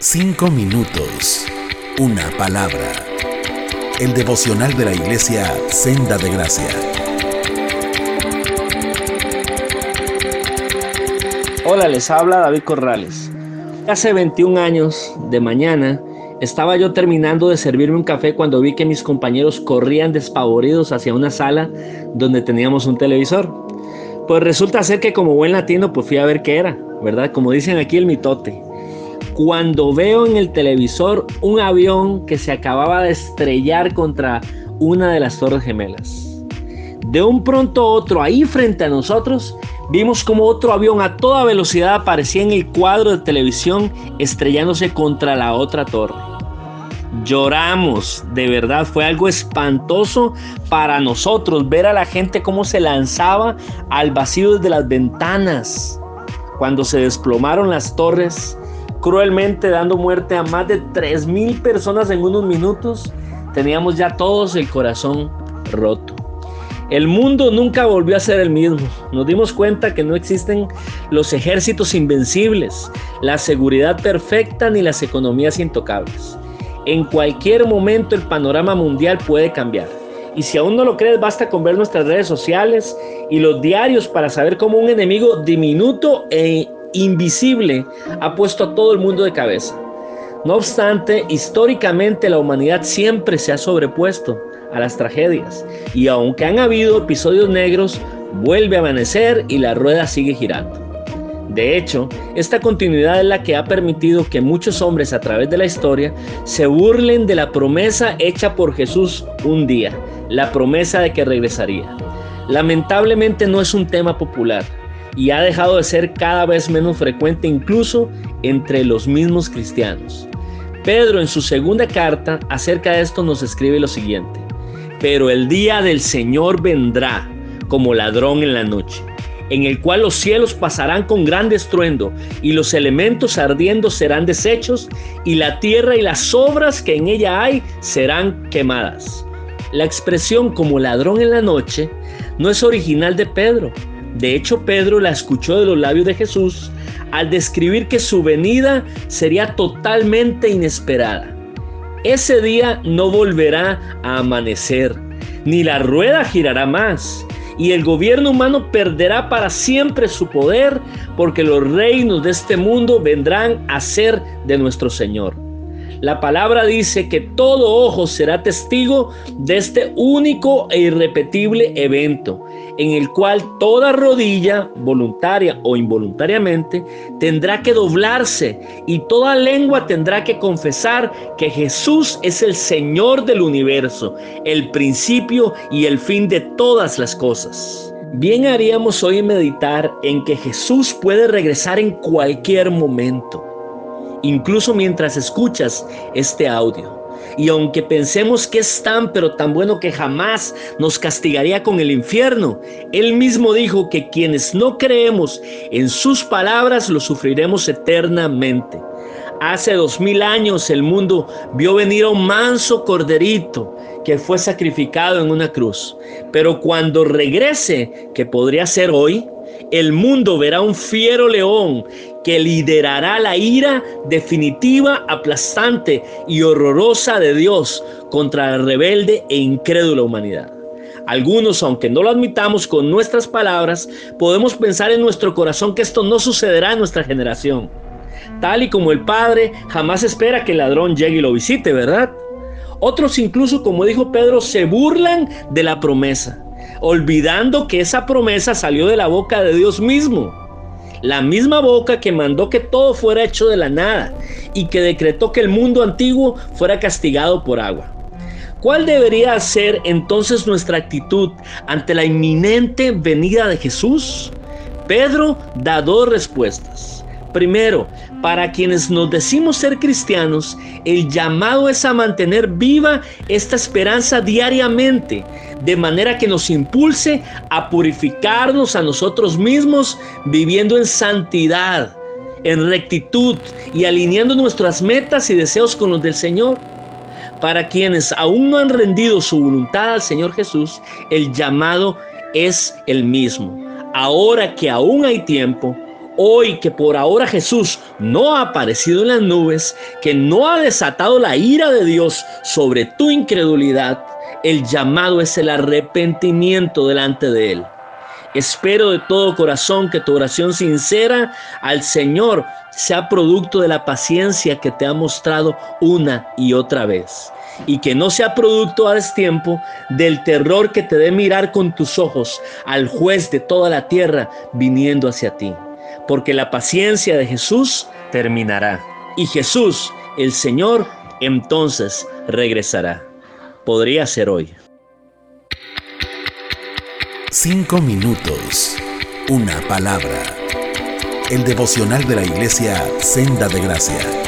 Cinco minutos. Una palabra. El devocional de la iglesia Senda de Gracia. Hola, les habla David Corrales. Hace 21 años de mañana estaba yo terminando de servirme un café cuando vi que mis compañeros corrían despavoridos hacia una sala donde teníamos un televisor. Pues resulta ser que como buen latino pues fui a ver qué era, ¿verdad? Como dicen aquí el mitote cuando veo en el televisor un avión que se acababa de estrellar contra una de las torres gemelas. De un pronto a otro, ahí frente a nosotros, vimos como otro avión a toda velocidad aparecía en el cuadro de televisión estrellándose contra la otra torre. Lloramos, de verdad, fue algo espantoso para nosotros ver a la gente cómo se lanzaba al vacío desde las ventanas. Cuando se desplomaron las torres, cruelmente dando muerte a más de 3.000 personas en unos minutos, teníamos ya todos el corazón roto. El mundo nunca volvió a ser el mismo. Nos dimos cuenta que no existen los ejércitos invencibles, la seguridad perfecta ni las economías intocables. En cualquier momento el panorama mundial puede cambiar. Y si aún no lo crees, basta con ver nuestras redes sociales y los diarios para saber cómo un enemigo diminuto e invisible ha puesto a todo el mundo de cabeza. No obstante, históricamente la humanidad siempre se ha sobrepuesto a las tragedias y aunque han habido episodios negros, vuelve a amanecer y la rueda sigue girando. De hecho, esta continuidad es la que ha permitido que muchos hombres a través de la historia se burlen de la promesa hecha por Jesús un día, la promesa de que regresaría. Lamentablemente no es un tema popular, y ha dejado de ser cada vez menos frecuente incluso entre los mismos cristianos. Pedro en su segunda carta acerca de esto nos escribe lo siguiente, pero el día del Señor vendrá como ladrón en la noche, en el cual los cielos pasarán con gran estruendo y los elementos ardiendo serán deshechos y la tierra y las obras que en ella hay serán quemadas. La expresión como ladrón en la noche no es original de Pedro, de hecho, Pedro la escuchó de los labios de Jesús al describir que su venida sería totalmente inesperada. Ese día no volverá a amanecer, ni la rueda girará más, y el gobierno humano perderá para siempre su poder, porque los reinos de este mundo vendrán a ser de nuestro Señor. La palabra dice que todo ojo será testigo de este único e irrepetible evento, en el cual toda rodilla, voluntaria o involuntariamente, tendrá que doblarse y toda lengua tendrá que confesar que Jesús es el Señor del universo, el principio y el fin de todas las cosas. Bien haríamos hoy meditar en que Jesús puede regresar en cualquier momento incluso mientras escuchas este audio. Y aunque pensemos que es tan pero tan bueno que jamás nos castigaría con el infierno, Él mismo dijo que quienes no creemos en sus palabras lo sufriremos eternamente. Hace dos mil años el mundo vio venir a un manso corderito que fue sacrificado en una cruz. Pero cuando regrese, que podría ser hoy, el mundo verá un fiero león que liderará la ira definitiva, aplastante y horrorosa de Dios contra la rebelde e incrédula humanidad. Algunos, aunque no lo admitamos con nuestras palabras, podemos pensar en nuestro corazón que esto no sucederá en nuestra generación. Tal y como el Padre jamás espera que el ladrón llegue y lo visite, ¿verdad? Otros incluso, como dijo Pedro, se burlan de la promesa olvidando que esa promesa salió de la boca de Dios mismo. La misma boca que mandó que todo fuera hecho de la nada y que decretó que el mundo antiguo fuera castigado por agua. ¿Cuál debería ser entonces nuestra actitud ante la inminente venida de Jesús? Pedro da dos respuestas. Primero, para quienes nos decimos ser cristianos, el llamado es a mantener viva esta esperanza diariamente, de manera que nos impulse a purificarnos a nosotros mismos viviendo en santidad, en rectitud y alineando nuestras metas y deseos con los del Señor. Para quienes aún no han rendido su voluntad al Señor Jesús, el llamado es el mismo. Ahora que aún hay tiempo, Hoy que por ahora Jesús no ha aparecido en las nubes, que no ha desatado la ira de Dios sobre tu incredulidad, el llamado es el arrepentimiento delante de Él. Espero de todo corazón que tu oración sincera al Señor sea producto de la paciencia que te ha mostrado una y otra vez. Y que no sea producto a destiempo del terror que te dé mirar con tus ojos al juez de toda la tierra viniendo hacia ti. Porque la paciencia de Jesús terminará. Y Jesús, el Señor, entonces regresará. Podría ser hoy. Cinco minutos. Una palabra. El devocional de la iglesia Senda de Gracia.